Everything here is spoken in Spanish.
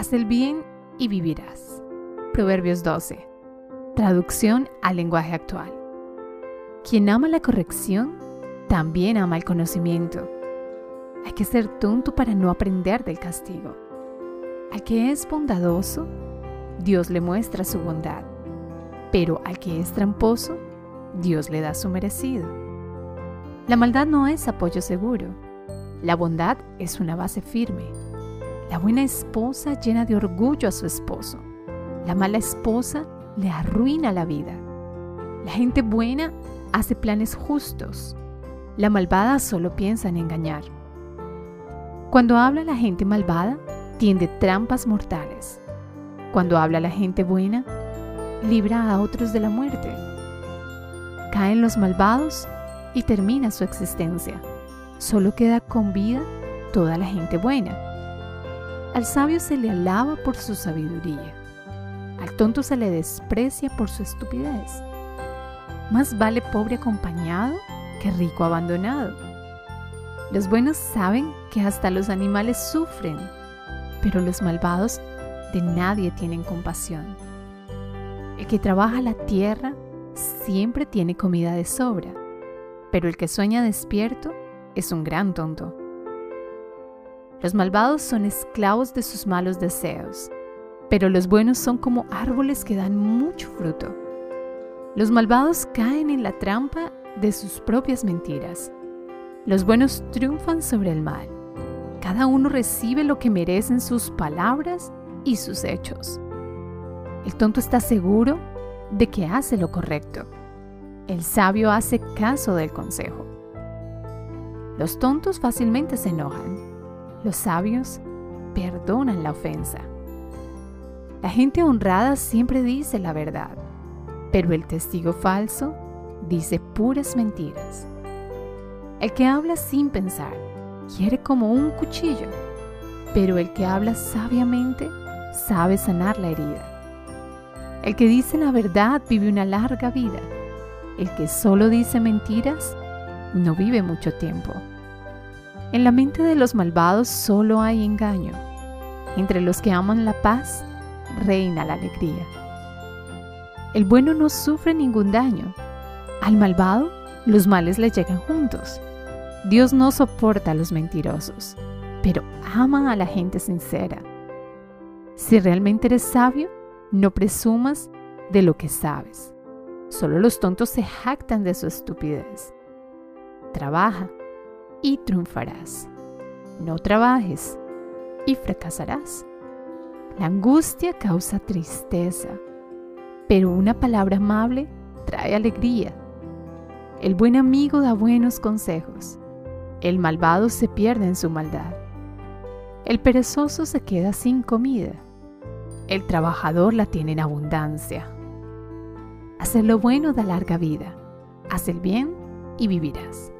haz el bien y vivirás. Proverbios 12. Traducción al lenguaje actual. Quien ama la corrección, también ama el conocimiento. Hay que ser tonto para no aprender del castigo. Al que es bondadoso, Dios le muestra su bondad, pero al que es tramposo, Dios le da su merecido. La maldad no es apoyo seguro, la bondad es una base firme. La buena esposa llena de orgullo a su esposo. La mala esposa le arruina la vida. La gente buena hace planes justos. La malvada solo piensa en engañar. Cuando habla la gente malvada, tiende trampas mortales. Cuando habla la gente buena, libra a otros de la muerte. Caen los malvados y termina su existencia. Solo queda con vida toda la gente buena. Al sabio se le alaba por su sabiduría. Al tonto se le desprecia por su estupidez. Más vale pobre acompañado que rico abandonado. Los buenos saben que hasta los animales sufren, pero los malvados de nadie tienen compasión. El que trabaja la tierra siempre tiene comida de sobra, pero el que sueña despierto es un gran tonto. Los malvados son esclavos de sus malos deseos, pero los buenos son como árboles que dan mucho fruto. Los malvados caen en la trampa de sus propias mentiras. Los buenos triunfan sobre el mal. Cada uno recibe lo que merecen sus palabras y sus hechos. El tonto está seguro de que hace lo correcto. El sabio hace caso del consejo. Los tontos fácilmente se enojan. Los sabios perdonan la ofensa. La gente honrada siempre dice la verdad pero el testigo falso dice puras mentiras. El que habla sin pensar quiere como un cuchillo, pero el que habla sabiamente sabe sanar la herida. El que dice la verdad vive una larga vida. El que solo dice mentiras no vive mucho tiempo. En la mente de los malvados solo hay engaño. Entre los que aman la paz reina la alegría. El bueno no sufre ningún daño. Al malvado, los males le llegan juntos. Dios no soporta a los mentirosos, pero ama a la gente sincera. Si realmente eres sabio, no presumas de lo que sabes. Solo los tontos se jactan de su estupidez. Trabaja y triunfarás. No trabajes y fracasarás. La angustia causa tristeza pero una palabra amable trae alegría. El buen amigo da buenos consejos. El malvado se pierde en su maldad. El perezoso se queda sin comida. El trabajador la tiene en abundancia. Hacer lo bueno da larga vida. Haz el bien y vivirás.